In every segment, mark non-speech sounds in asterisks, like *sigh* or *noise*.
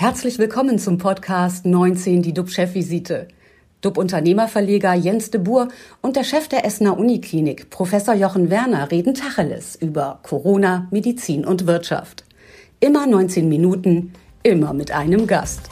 Herzlich willkommen zum Podcast 19, die DUB-Chefvisite. DUB-Unternehmerverleger Jens de Boer und der Chef der Essener Uniklinik, Professor Jochen Werner, reden Tacheles über Corona, Medizin und Wirtschaft. Immer 19 Minuten, immer mit einem Gast.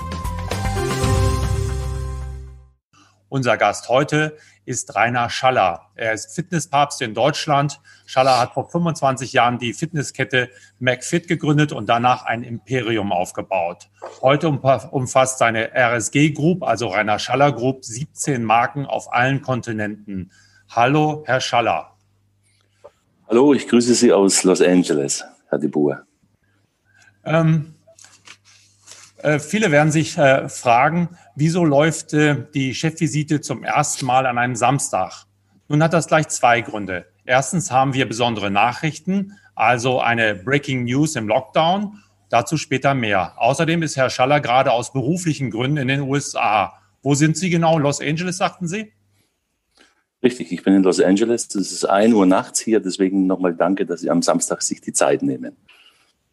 Unser Gast heute ist Rainer Schaller. Er ist Fitnesspapst in Deutschland. Schaller hat vor 25 Jahren die Fitnesskette McFit gegründet und danach ein Imperium aufgebaut. Heute umfasst seine RSG Group, also Rainer Schaller Group, 17 Marken auf allen Kontinenten. Hallo, Herr Schaller. Hallo, ich grüße Sie aus Los Angeles, Herr de Boer. Ähm, äh, viele werden sich äh, fragen, wieso läuft äh, die Chefvisite zum ersten Mal an einem Samstag? Nun hat das gleich zwei Gründe. Erstens haben wir besondere Nachrichten, also eine Breaking News im Lockdown. Dazu später mehr. Außerdem ist Herr Schaller gerade aus beruflichen Gründen in den USA. Wo sind Sie genau? Los Angeles, sagten Sie? Richtig, ich bin in Los Angeles. Es ist 1 Uhr nachts hier, deswegen nochmal danke, dass Sie am Samstag sich die Zeit nehmen.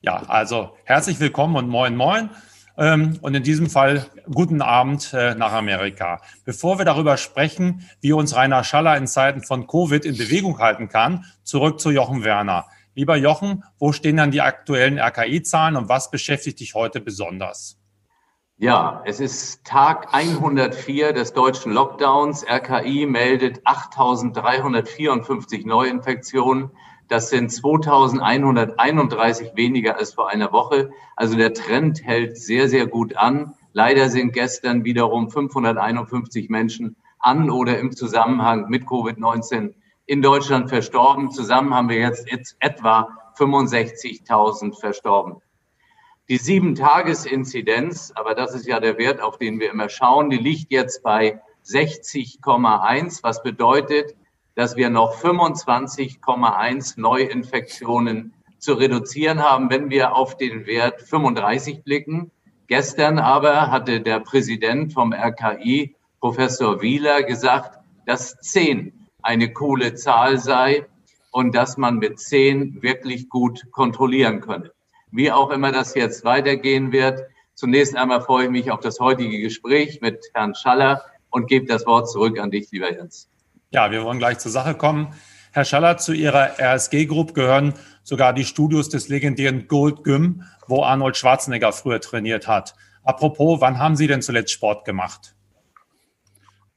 Ja, also herzlich willkommen und moin moin. Ähm, und in diesem Fall guten Abend äh, nach Amerika. Bevor wir darüber sprechen, wie uns Rainer Schaller in Zeiten von Covid in Bewegung halten kann, zurück zu Jochen Werner. Lieber Jochen, wo stehen dann die aktuellen RKI-Zahlen und was beschäftigt dich heute besonders? Ja, es ist Tag 104 des deutschen Lockdowns. RKI meldet 8.354 Neuinfektionen. Das sind 2131 weniger als vor einer Woche. Also der Trend hält sehr, sehr gut an. Leider sind gestern wiederum 551 Menschen an oder im Zusammenhang mit Covid-19 in Deutschland verstorben. Zusammen haben wir jetzt, etwa 65.000 verstorben. Die Sieben-Tages-Inzidenz, aber das ist ja der Wert, auf den wir immer schauen, die liegt jetzt bei 60,1, was bedeutet, dass wir noch 25,1 Neuinfektionen zu reduzieren haben, wenn wir auf den Wert 35 blicken. Gestern aber hatte der Präsident vom RKI, Professor Wieler, gesagt, dass 10 eine coole Zahl sei und dass man mit 10 wirklich gut kontrollieren könne. Wie auch immer das jetzt weitergehen wird. Zunächst einmal freue ich mich auf das heutige Gespräch mit Herrn Schaller und gebe das Wort zurück an dich, lieber Jens. Ja, wir wollen gleich zur Sache kommen. Herr Schaller, zu Ihrer RSG Group gehören sogar die Studios des legendären Gold Gym, wo Arnold Schwarzenegger früher trainiert hat. Apropos, wann haben Sie denn zuletzt Sport gemacht?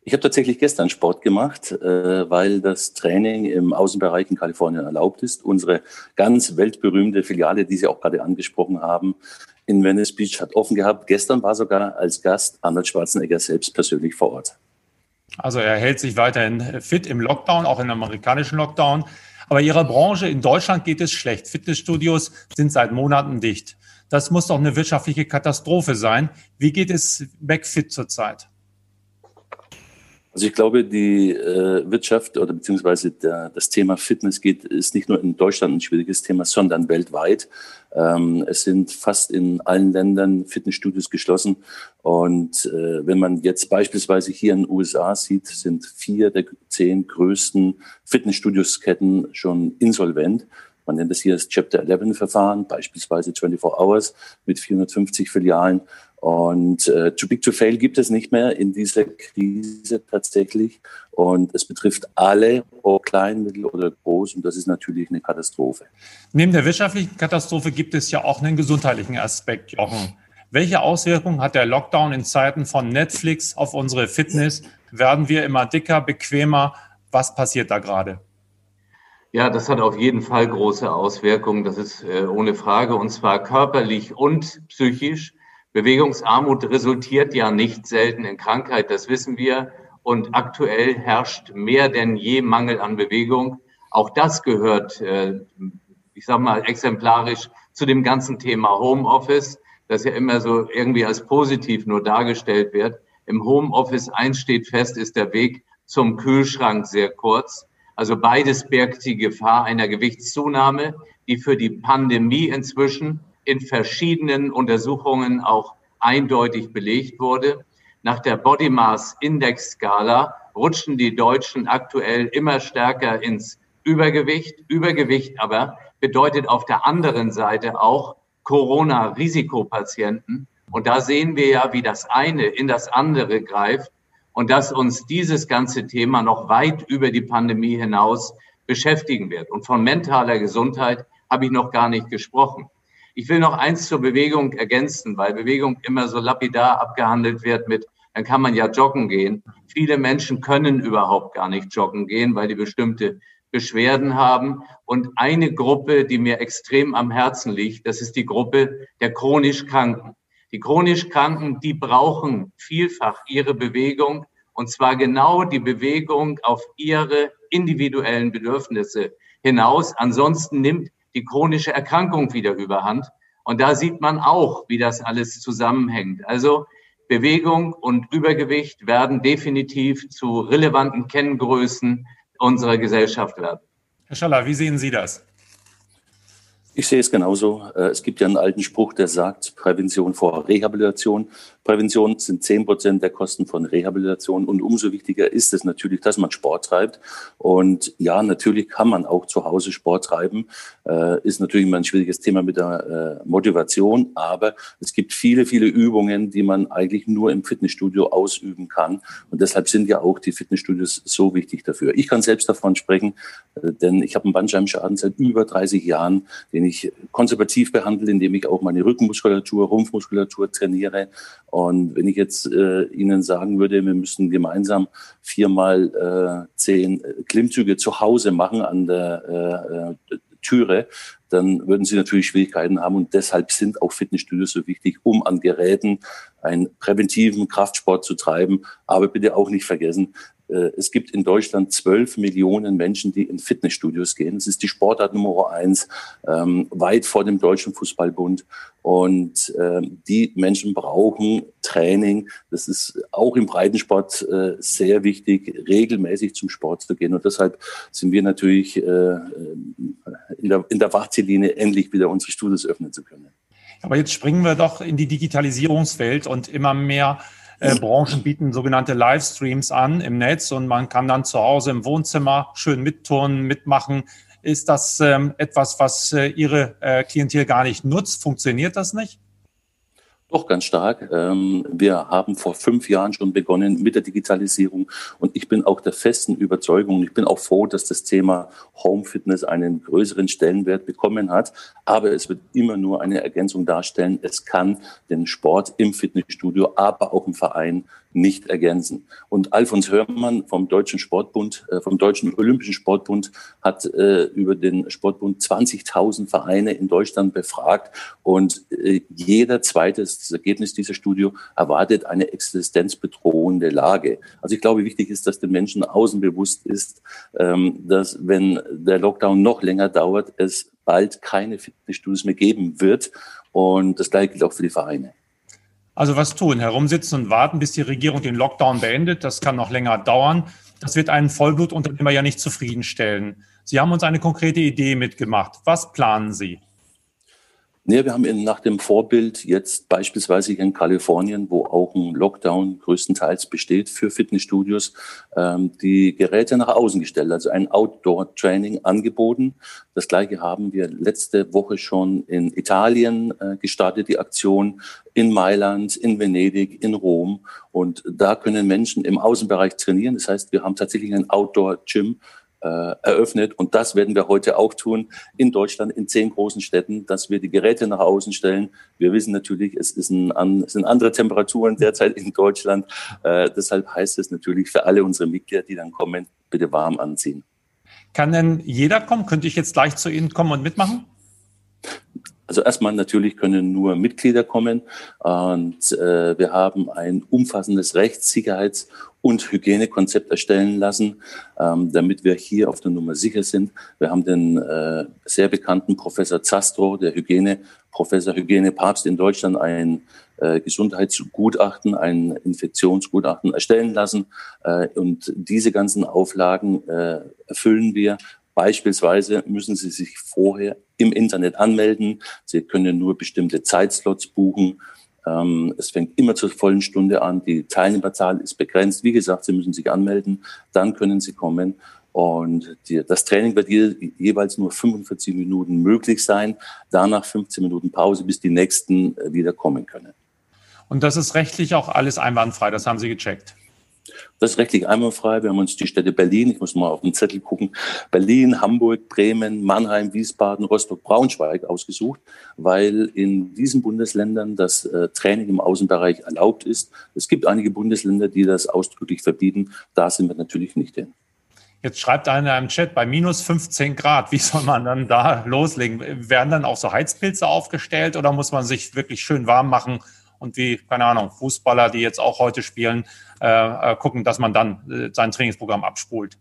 Ich habe tatsächlich gestern Sport gemacht, äh, weil das Training im Außenbereich in Kalifornien erlaubt ist. Unsere ganz weltberühmte Filiale, die Sie auch gerade angesprochen haben, in Venice Beach hat offen gehabt. Gestern war sogar als Gast Arnold Schwarzenegger selbst persönlich vor Ort. Also er hält sich weiterhin fit im Lockdown, auch im amerikanischen Lockdown. Aber Ihrer Branche in Deutschland geht es schlecht. Fitnessstudios sind seit Monaten dicht. Das muss doch eine wirtschaftliche Katastrophe sein. Wie geht es McFit zurzeit? Also ich glaube, die äh, Wirtschaft oder beziehungsweise der, das Thema Fitness geht, ist nicht nur in Deutschland ein schwieriges Thema, sondern weltweit. Ähm, es sind fast in allen Ländern Fitnessstudios geschlossen. Und äh, wenn man jetzt beispielsweise hier in den USA sieht, sind vier der zehn größten Fitnessstudiosketten schon insolvent. Man nennt das hier das Chapter 11 Verfahren, beispielsweise 24 Hours mit 450 Filialen. Und äh, Too Big to Fail gibt es nicht mehr in dieser Krise tatsächlich. Und es betrifft alle, ob klein, mittel oder groß. Und das ist natürlich eine Katastrophe. Neben der wirtschaftlichen Katastrophe gibt es ja auch einen gesundheitlichen Aspekt, Jochen. Welche Auswirkungen hat der Lockdown in Zeiten von Netflix auf unsere Fitness? Werden wir immer dicker, bequemer? Was passiert da gerade? Ja, das hat auf jeden Fall große Auswirkungen. Das ist äh, ohne Frage. Und zwar körperlich und psychisch. Bewegungsarmut resultiert ja nicht selten in Krankheit, das wissen wir. Und aktuell herrscht mehr denn je Mangel an Bewegung. Auch das gehört, äh, ich sage mal, exemplarisch zu dem ganzen Thema Homeoffice, das ja immer so irgendwie als positiv nur dargestellt wird. Im Homeoffice eins steht fest, ist der Weg zum Kühlschrank sehr kurz. Also beides birgt die Gefahr einer Gewichtszunahme, die für die Pandemie inzwischen in verschiedenen Untersuchungen auch eindeutig belegt wurde. Nach der Body Mass Index Skala rutschen die Deutschen aktuell immer stärker ins Übergewicht. Übergewicht aber bedeutet auf der anderen Seite auch Corona-Risikopatienten Und da sehen wir ja, wie das eine in das andere greift und dass uns dieses ganze Thema noch weit über die Pandemie hinaus beschäftigen wird. Und von mentaler Gesundheit habe ich noch gar nicht gesprochen. Ich will noch eins zur Bewegung ergänzen, weil Bewegung immer so lapidar abgehandelt wird mit, dann kann man ja joggen gehen. Viele Menschen können überhaupt gar nicht joggen gehen, weil die bestimmte Beschwerden haben. Und eine Gruppe, die mir extrem am Herzen liegt, das ist die Gruppe der chronisch Kranken. Die chronisch Kranken, die brauchen vielfach ihre Bewegung und zwar genau die Bewegung auf ihre individuellen Bedürfnisse hinaus. Ansonsten nimmt die chronische Erkrankung wieder überhand. Und da sieht man auch, wie das alles zusammenhängt. Also Bewegung und Übergewicht werden definitiv zu relevanten Kenngrößen unserer Gesellschaft werden. Herr Schaller, wie sehen Sie das? Ich sehe es genauso. Äh, es gibt ja einen alten Spruch, der sagt, Prävention vor Rehabilitation. Prävention sind zehn Prozent der Kosten von Rehabilitation. Und umso wichtiger ist es natürlich, dass man Sport treibt. Und ja, natürlich kann man auch zu Hause Sport treiben. Äh, ist natürlich immer ein schwieriges Thema mit der äh, Motivation. Aber es gibt viele, viele Übungen, die man eigentlich nur im Fitnessstudio ausüben kann. Und deshalb sind ja auch die Fitnessstudios so wichtig dafür. Ich kann selbst davon sprechen, äh, denn ich habe einen Bandscheibenschaden seit über 30 Jahren, den ich konservativ behandle, indem ich auch meine Rückenmuskulatur, Rumpfmuskulatur trainiere und wenn ich jetzt äh, Ihnen sagen würde, wir müssen gemeinsam viermal äh, zehn Klimmzüge zu Hause machen an der äh, Türe, dann würden Sie natürlich Schwierigkeiten haben. Und deshalb sind auch Fitnessstudios so wichtig, um an Geräten einen präventiven Kraftsport zu treiben. Aber bitte auch nicht vergessen, es gibt in Deutschland zwölf Millionen Menschen, die in Fitnessstudios gehen. Es ist die Sportart Nummer eins, ähm, weit vor dem Deutschen Fußballbund. Und äh, die Menschen brauchen Training. Das ist auch im Breitensport äh, sehr wichtig, regelmäßig zum Sport zu gehen. Und deshalb sind wir natürlich äh, in der, in der Wartelinie, endlich wieder unsere Studios öffnen zu können. Aber jetzt springen wir doch in die Digitalisierungswelt und immer mehr äh, Branchen bieten sogenannte Livestreams an im Netz und man kann dann zu Hause im Wohnzimmer schön mitturnen, mitmachen. Ist das ähm, etwas, was äh, Ihre äh, Klientel gar nicht nutzt? Funktioniert das nicht? Doch, ganz stark. Ähm, wir haben vor fünf Jahren schon begonnen mit der Digitalisierung und ich bin auch der festen Überzeugung, ich bin auch froh, dass das Thema Home Fitness einen größeren Stellenwert bekommen hat. Aber es wird immer nur eine Ergänzung darstellen. Es kann den Sport im Fitnessstudio, aber auch im Verein nicht ergänzen. Und Alfons Hörmann vom Deutschen Sportbund, äh, vom Deutschen Olympischen Sportbund hat äh, über den Sportbund 20.000 Vereine in Deutschland befragt und äh, jeder zweite, das Ergebnis dieser Studie, erwartet eine existenzbedrohende Lage. Also ich glaube, wichtig ist, dass den Menschen außen bewusst ist, ähm, dass wenn der Lockdown noch länger dauert, es bald keine Fitnessstudios mehr geben wird. Und das gleiche gilt auch für die Vereine. Also was tun? Herumsitzen und warten, bis die Regierung den Lockdown beendet. Das kann noch länger dauern. Das wird einen Vollblutunternehmer ja nicht zufriedenstellen. Sie haben uns eine konkrete Idee mitgemacht. Was planen Sie? Nee, wir haben in, nach dem Vorbild jetzt beispielsweise in Kalifornien, wo auch ein Lockdown größtenteils besteht für Fitnessstudios, ähm, die Geräte nach außen gestellt, also ein Outdoor-Training angeboten. Das gleiche haben wir letzte Woche schon in Italien äh, gestartet, die Aktion in Mailand, in Venedig, in Rom. Und da können Menschen im Außenbereich trainieren. Das heißt, wir haben tatsächlich ein Outdoor-Gym eröffnet. Und das werden wir heute auch tun in Deutschland, in zehn großen Städten, dass wir die Geräte nach außen stellen. Wir wissen natürlich, es, ist ein, es sind andere Temperaturen *laughs* derzeit in Deutschland. Äh, deshalb heißt es natürlich für alle unsere Mitglieder, die dann kommen, bitte warm anziehen. Kann denn jeder kommen? Könnte ich jetzt gleich zu Ihnen kommen und mitmachen? Also erstmal natürlich können nur Mitglieder kommen und äh, wir haben ein umfassendes Rechtssicherheits- und Hygienekonzept erstellen lassen, ähm, damit wir hier auf der Nummer sicher sind. Wir haben den äh, sehr bekannten Professor Zastro, der Hygiene, Professor Hygienepapst in Deutschland, ein äh, Gesundheitsgutachten, ein Infektionsgutachten erstellen lassen. Äh, und diese ganzen Auflagen äh, erfüllen wir Beispielsweise müssen Sie sich vorher im Internet anmelden. Sie können nur bestimmte Zeitslots buchen. Ähm, es fängt immer zur vollen Stunde an. Die Teilnehmerzahl ist begrenzt. Wie gesagt, Sie müssen sich anmelden. Dann können Sie kommen. Und die, das Training wird je, jeweils nur 45 Minuten möglich sein. Danach 15 Minuten Pause, bis die nächsten äh, wieder kommen können. Und das ist rechtlich auch alles einwandfrei. Das haben Sie gecheckt. Das ist rechtlich einwandfrei. Wir haben uns die Städte Berlin, ich muss mal auf den Zettel gucken, Berlin, Hamburg, Bremen, Mannheim, Wiesbaden, Rostock, Braunschweig ausgesucht, weil in diesen Bundesländern das äh, Training im Außenbereich erlaubt ist. Es gibt einige Bundesländer, die das ausdrücklich verbieten. Da sind wir natürlich nicht hin. Jetzt schreibt einer im Chat, bei minus 15 Grad, wie soll man dann da loslegen? Werden dann auch so Heizpilze aufgestellt oder muss man sich wirklich schön warm machen und wie, keine Ahnung, Fußballer, die jetzt auch heute spielen, äh, äh, gucken, dass man dann äh, sein Trainingsprogramm abspult.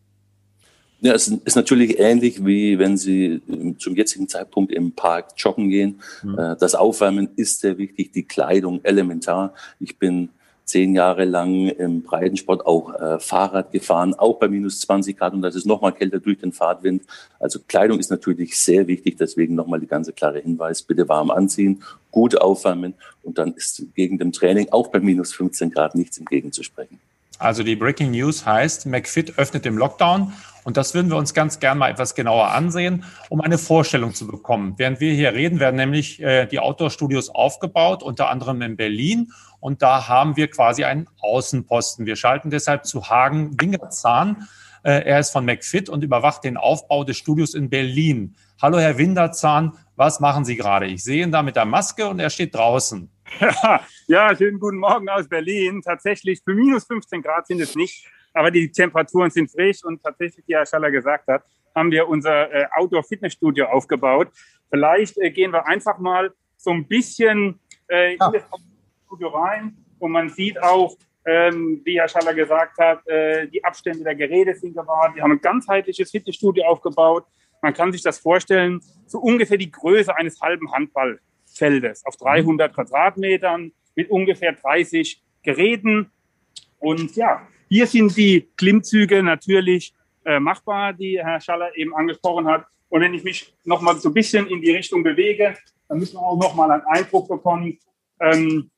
Ja, es ist natürlich ähnlich, wie wenn Sie zum jetzigen Zeitpunkt im Park joggen gehen. Mhm. Das Aufwärmen ist sehr wichtig, die Kleidung elementar. Ich bin zehn Jahre lang im Breitensport auch äh, Fahrrad gefahren, auch bei minus 20 Grad und das ist nochmal kälter durch den Fahrtwind. Also Kleidung ist natürlich sehr wichtig, deswegen nochmal die ganze klare Hinweis, bitte warm anziehen, gut aufwärmen und dann ist gegen dem Training auch bei minus 15 Grad nichts entgegenzusprechen. Also die Breaking News heißt, McFit öffnet im Lockdown und das würden wir uns ganz gern mal etwas genauer ansehen, um eine Vorstellung zu bekommen. Während wir hier reden, werden nämlich äh, die Outdoor-Studios aufgebaut, unter anderem in Berlin und da haben wir quasi einen Außenposten. Wir schalten deshalb zu Hagen Wingerzahn. Äh, er ist von McFit und überwacht den Aufbau des Studios in Berlin. Hallo Herr Winderzahn, was machen Sie gerade? Ich sehe ihn da mit der Maske und er steht draußen. *laughs* Ja, schönen guten Morgen aus Berlin. Tatsächlich für minus 15 Grad sind es nicht, aber die Temperaturen sind frisch und tatsächlich, wie Herr Schaller gesagt hat, haben wir unser äh, Outdoor-Fitnessstudio aufgebaut. Vielleicht äh, gehen wir einfach mal so ein bisschen äh, ja. in das Studio rein und man sieht auch, ähm, wie Herr Schaller gesagt hat, äh, die Abstände der Geräte sind gewahrt. Wir haben ein ganzheitliches Fitnessstudio aufgebaut. Man kann sich das vorstellen, so ungefähr die Größe eines halben Handball. Feldes auf 300 Quadratmetern mit ungefähr 30 Geräten. Und ja, hier sind die Klimmzüge natürlich äh, machbar, die Herr Schaller eben angesprochen hat. Und wenn ich mich noch mal so ein bisschen in die Richtung bewege, dann müssen wir auch noch mal einen Eindruck bekommen, ähm,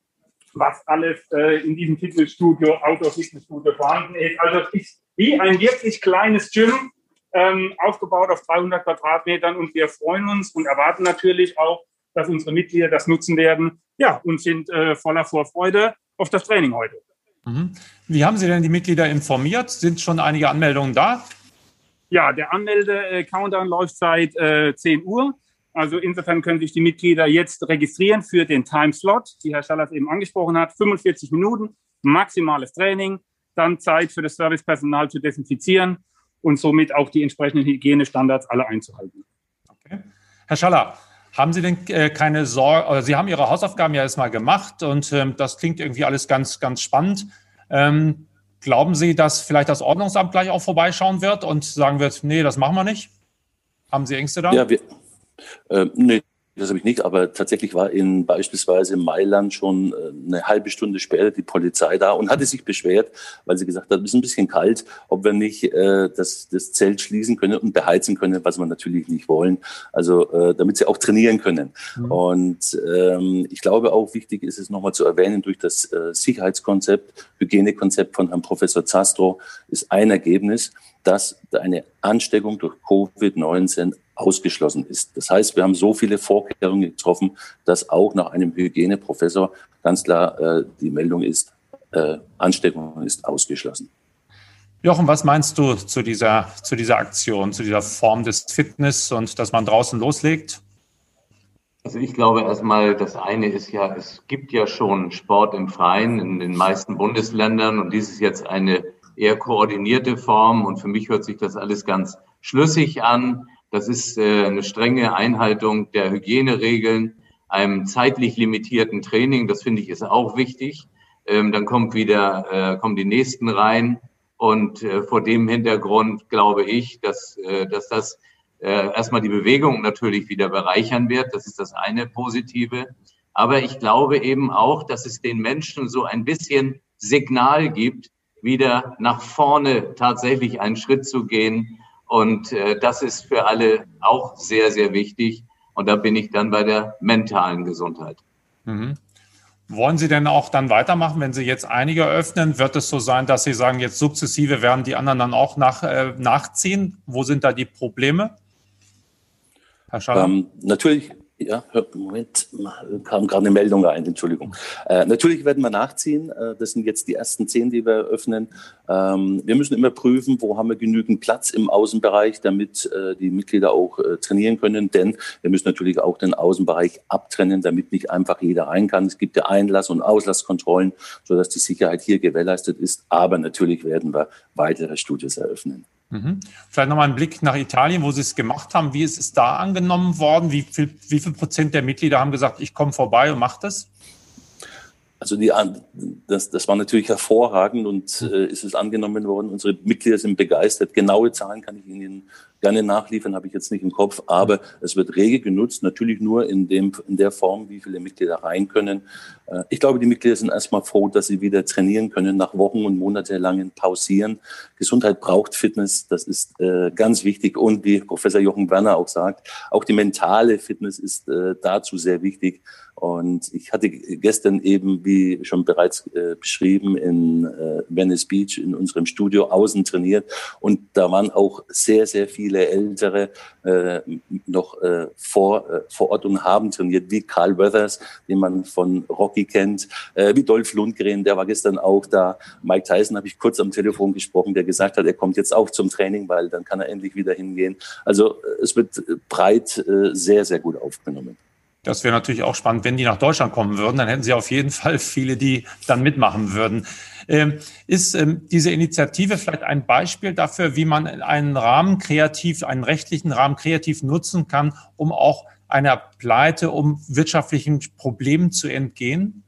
was alles äh, in diesem Fitnessstudio, Outdoor-Fitnessstudio vorhanden ist. Also es ist wie ein wirklich kleines Gym, ähm, aufgebaut auf 300 Quadratmetern und wir freuen uns und erwarten natürlich auch dass unsere Mitglieder das nutzen werden. Ja, und sind äh, voller Vorfreude auf das Training heute. Mhm. Wie haben Sie denn die Mitglieder informiert? Sind schon einige Anmeldungen da? Ja, der Anmelde-Countdown läuft seit äh, 10 Uhr. Also insofern können sich die Mitglieder jetzt registrieren für den Timeslot, die Herr Schallers eben angesprochen hat. 45 Minuten, maximales Training, dann Zeit für das Servicepersonal zu desinfizieren und somit auch die entsprechenden Hygienestandards alle einzuhalten. Okay. Herr Schaller, haben Sie denn äh, keine Sorge, oder Sie haben Ihre Hausaufgaben ja erstmal gemacht und ähm, das klingt irgendwie alles ganz, ganz spannend. Ähm, glauben Sie, dass vielleicht das Ordnungsamt gleich auch vorbeischauen wird und sagen wird, nee, das machen wir nicht? Haben Sie Ängste da? Ja, wir, äh, nee, das habe ich nicht, aber tatsächlich war in beispielsweise Mailand schon äh, eine halbe Stunde später die Polizei da und hatte sich beschwert, weil sie gesagt hat, es ist ein bisschen kalt, ob wir nicht äh, das, das Zelt schließen können und beheizen können, was wir natürlich nicht wollen. Also äh, damit sie auch trainieren können. Mhm. Und ähm, ich glaube auch wichtig ist es nochmal zu erwähnen, durch das äh, Sicherheitskonzept, Hygienekonzept von Herrn Professor Zastro ist ein Ergebnis, dass eine Ansteckung durch Covid-19 ausgeschlossen ist. Das heißt, wir haben so viele Vorkehrungen getroffen, dass auch nach einem Hygieneprofessor ganz klar äh, die Meldung ist, äh, Ansteckung ist ausgeschlossen. Jochen, was meinst du zu dieser, zu dieser Aktion, zu dieser Form des Fitness und dass man draußen loslegt? Also ich glaube erstmal, das eine ist ja, es gibt ja schon Sport im Freien in den meisten Bundesländern und dies ist jetzt eine eher koordinierte Form und für mich hört sich das alles ganz schlüssig an. Das ist äh, eine strenge Einhaltung der Hygieneregeln, einem zeitlich limitierten Training. Das finde ich ist auch wichtig. Ähm, dann kommt wieder, äh, kommen die nächsten rein. Und äh, vor dem Hintergrund glaube ich, dass, dass das erstmal die Bewegung natürlich wieder bereichern wird. Das ist das eine Positive. Aber ich glaube eben auch, dass es den Menschen so ein bisschen Signal gibt, wieder nach vorne tatsächlich einen Schritt zu gehen und äh, das ist für alle auch sehr, sehr wichtig. Und da bin ich dann bei der mentalen Gesundheit. Mhm. Wollen Sie denn auch dann weitermachen, wenn Sie jetzt einige öffnen? Wird es so sein, dass Sie sagen, jetzt sukzessive werden die anderen dann auch nach, äh, nachziehen? Wo sind da die Probleme? Herr Schaller? Ähm, natürlich, Ja, Moment, kam gerade eine Meldung rein, Entschuldigung. Äh, natürlich werden wir nachziehen. Äh, das sind jetzt die ersten zehn, die wir eröffnen. Ähm, wir müssen immer prüfen, wo haben wir genügend Platz im Außenbereich, damit äh, die Mitglieder auch äh, trainieren können. Denn wir müssen natürlich auch den Außenbereich abtrennen, damit nicht einfach jeder rein kann. Es gibt ja Einlass- und Auslasskontrollen, sodass die Sicherheit hier gewährleistet ist. Aber natürlich werden wir weitere Studios eröffnen. Mhm. Vielleicht nochmal ein Blick nach Italien, wo Sie es gemacht haben. Wie ist es da angenommen worden? Wie viel, wie viel Prozent der Mitglieder haben gesagt, ich komme vorbei und mache das? Also die, das, das war natürlich hervorragend und äh, ist es angenommen worden. Unsere Mitglieder sind begeistert. Genaue Zahlen kann ich Ihnen gerne nachliefern, habe ich jetzt nicht im Kopf, aber es wird rege genutzt, natürlich nur in, dem, in der Form, wie viele Mitglieder rein können. Äh, ich glaube, die Mitglieder sind erstmal froh, dass sie wieder trainieren können nach Wochen und monatelangen Pausieren. Gesundheit braucht Fitness, das ist äh, ganz wichtig und wie Professor Jochen Werner auch sagt, auch die mentale Fitness ist äh, dazu sehr wichtig. Und ich hatte gestern eben, wie schon bereits äh, beschrieben, in äh, Venice Beach in unserem Studio außen trainiert. Und da waren auch sehr, sehr viele Ältere äh, noch äh, vor, äh, vor Ort und haben trainiert, wie Carl Weathers, den man von Rocky kennt, äh, wie Dolph Lundgren, der war gestern auch da. Mike Tyson habe ich kurz am Telefon gesprochen, der gesagt hat, er kommt jetzt auch zum Training, weil dann kann er endlich wieder hingehen. Also äh, es wird breit äh, sehr, sehr gut aufgenommen. Das wäre natürlich auch spannend, wenn die nach Deutschland kommen würden. Dann hätten sie auf jeden Fall viele, die dann mitmachen würden. Ähm, ist ähm, diese Initiative vielleicht ein Beispiel dafür, wie man einen Rahmen kreativ, einen rechtlichen Rahmen kreativ nutzen kann, um auch einer Pleite, um wirtschaftlichen Problemen zu entgehen?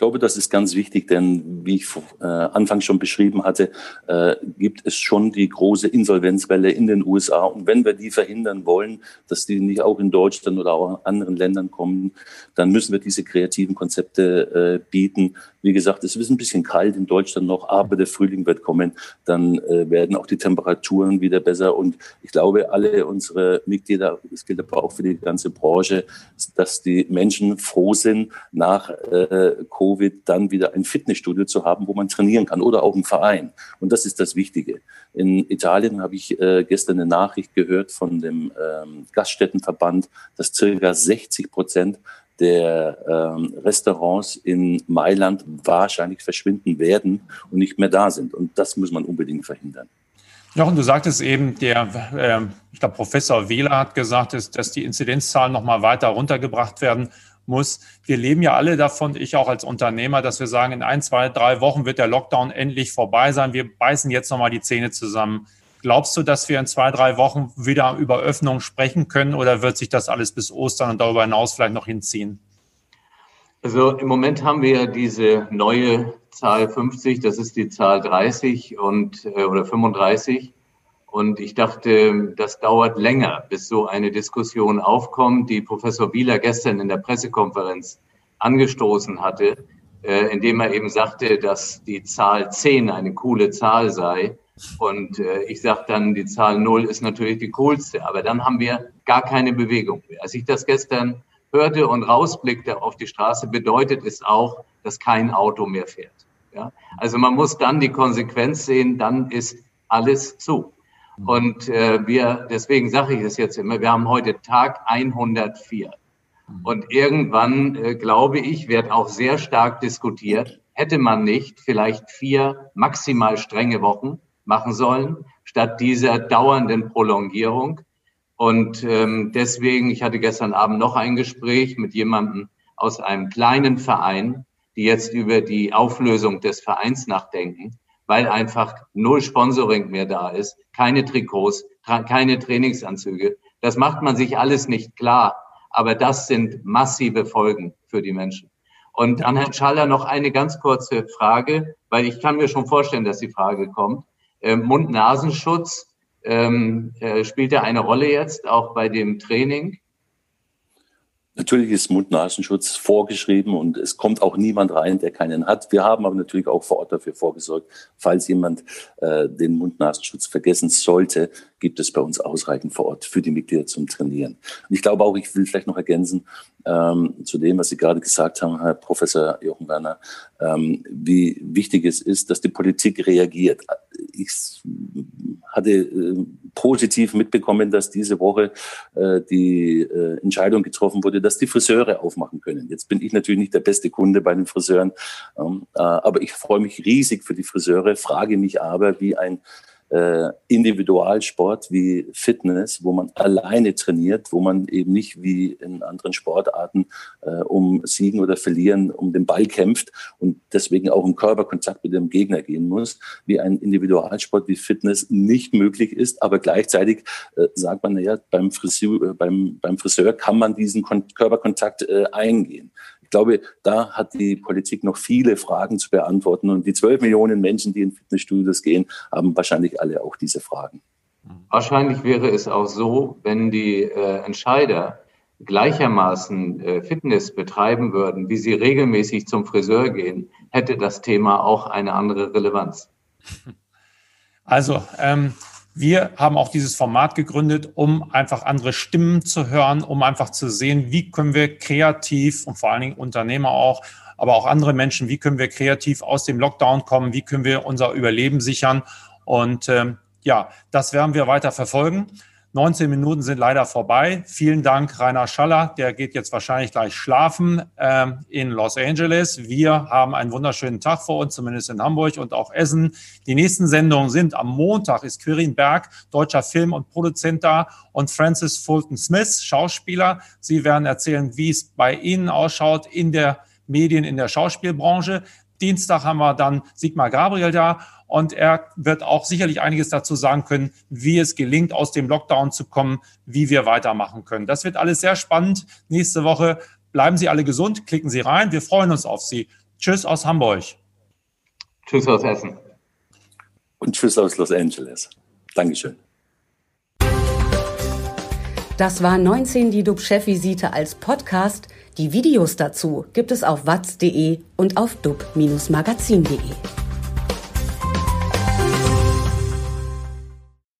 Glaube, das ist ganz wichtig, denn wie ich äh, anfangs schon beschrieben hatte, äh, gibt es schon die große Insolvenzwelle in den USA. Und wenn wir die verhindern wollen, dass die nicht auch in Deutschland oder auch in anderen Ländern kommen, dann müssen wir diese kreativen Konzepte äh, bieten. Wie gesagt, es ist ein bisschen kalt in Deutschland noch, aber der Frühling wird kommen. Dann äh, werden auch die Temperaturen wieder besser. Und ich glaube, alle unsere Mitglieder, das gilt aber auch für die ganze Branche, dass die Menschen froh sind, nach äh, Covid dann wieder ein Fitnessstudio zu haben, wo man trainieren kann oder auch ein Verein. Und das ist das Wichtige. In Italien habe ich äh, gestern eine Nachricht gehört von dem ähm, Gaststättenverband, dass circa 60 Prozent der ähm, Restaurants in Mailand wahrscheinlich verschwinden werden und nicht mehr da sind. Und das muss man unbedingt verhindern. Jochen, du sagtest eben, der, äh, ich glaube, Professor Wähler hat gesagt, dass, dass die Inzidenzzahlen noch mal weiter runtergebracht werden muss. Wir leben ja alle davon, ich auch als Unternehmer, dass wir sagen, in ein, zwei, drei Wochen wird der Lockdown endlich vorbei sein. Wir beißen jetzt noch mal die Zähne zusammen. Glaubst du, dass wir in zwei, drei Wochen wieder über Öffnung sprechen können oder wird sich das alles bis Ostern und darüber hinaus vielleicht noch hinziehen? Also im Moment haben wir diese neue Zahl 50, das ist die Zahl 30 und äh, oder 35. Und ich dachte, das dauert länger, bis so eine Diskussion aufkommt, die Professor Wieler gestern in der Pressekonferenz angestoßen hatte, äh, indem er eben sagte, dass die Zahl 10 eine coole Zahl sei und äh, ich sage dann, die Zahl null ist natürlich die coolste, aber dann haben wir gar keine Bewegung mehr. Als ich das gestern hörte und rausblickte auf die Straße, bedeutet es auch, dass kein Auto mehr fährt. Ja? Also man muss dann die Konsequenz sehen, dann ist alles zu. Und äh, wir, deswegen sage ich es jetzt immer, wir haben heute Tag 104. Und irgendwann, äh, glaube ich, wird auch sehr stark diskutiert, hätte man nicht vielleicht vier maximal strenge Wochen machen sollen, statt dieser dauernden Prolongierung. Und ähm, deswegen, ich hatte gestern Abend noch ein Gespräch mit jemandem aus einem kleinen Verein, die jetzt über die Auflösung des Vereins nachdenken, weil einfach null Sponsoring mehr da ist, keine Trikots, tra keine Trainingsanzüge. Das macht man sich alles nicht klar, aber das sind massive Folgen für die Menschen. Und an Herrn Schaller noch eine ganz kurze Frage, weil ich kann mir schon vorstellen, dass die Frage kommt. Äh, Mund-Nasenschutz ähm, äh, spielt ja eine Rolle jetzt auch bei dem Training. Natürlich ist Mund-Nasenschutz vorgeschrieben und es kommt auch niemand rein, der keinen hat. Wir haben aber natürlich auch vor Ort dafür vorgesorgt, falls jemand äh, den Mund-Nasenschutz vergessen sollte, gibt es bei uns ausreichend vor Ort für die Mitglieder zum Trainieren. Und ich glaube auch, ich will vielleicht noch ergänzen ähm, zu dem, was Sie gerade gesagt haben, Herr Professor Jochen Werner, ähm, wie wichtig es ist, dass die Politik reagiert. ich hatte äh, positiv mitbekommen, dass diese Woche äh, die äh, Entscheidung getroffen wurde, dass die Friseure aufmachen können. Jetzt bin ich natürlich nicht der beste Kunde bei den Friseuren, ähm, äh, aber ich freue mich riesig für die Friseure, frage mich aber, wie ein äh, Individualsport wie Fitness, wo man alleine trainiert, wo man eben nicht wie in anderen Sportarten äh, um Siegen oder Verlieren um den Ball kämpft und deswegen auch im Körperkontakt mit dem Gegner gehen muss, wie ein Individualsport wie Fitness nicht möglich ist. Aber gleichzeitig äh, sagt man, naja, beim Friseur, beim, beim Friseur kann man diesen Kon Körperkontakt äh, eingehen. Ich glaube, da hat die Politik noch viele Fragen zu beantworten. Und die zwölf Millionen Menschen, die in Fitnessstudios gehen, haben wahrscheinlich alle auch diese Fragen. Wahrscheinlich wäre es auch so, wenn die äh, Entscheider gleichermaßen äh, Fitness betreiben würden, wie sie regelmäßig zum Friseur gehen, hätte das Thema auch eine andere Relevanz. Also, ähm, wir haben auch dieses Format gegründet, um einfach andere Stimmen zu hören, um einfach zu sehen, wie können wir kreativ und vor allen Dingen Unternehmer auch, aber auch andere Menschen, wie können wir kreativ aus dem Lockdown kommen, wie können wir unser Überleben sichern. Und ähm, ja, das werden wir weiter verfolgen. 19 Minuten sind leider vorbei. Vielen Dank, Rainer Schaller. Der geht jetzt wahrscheinlich gleich schlafen ähm, in Los Angeles. Wir haben einen wunderschönen Tag vor uns, zumindest in Hamburg und auch Essen. Die nächsten Sendungen sind am Montag ist Quirin Berg, deutscher Film- und Produzent da und Francis Fulton Smith, Schauspieler. Sie werden erzählen, wie es bei Ihnen ausschaut in der Medien, in der Schauspielbranche. Dienstag haben wir dann Sigmar Gabriel da und er wird auch sicherlich einiges dazu sagen können, wie es gelingt, aus dem Lockdown zu kommen, wie wir weitermachen können. Das wird alles sehr spannend. Nächste Woche bleiben Sie alle gesund, klicken Sie rein. Wir freuen uns auf Sie. Tschüss aus Hamburg. Tschüss aus Essen. Und tschüss aus Los Angeles. Dankeschön. Das war 19 die DUB-Chefvisite als Podcast. Die Videos dazu gibt es auf watz.de und auf dub-magazin.de.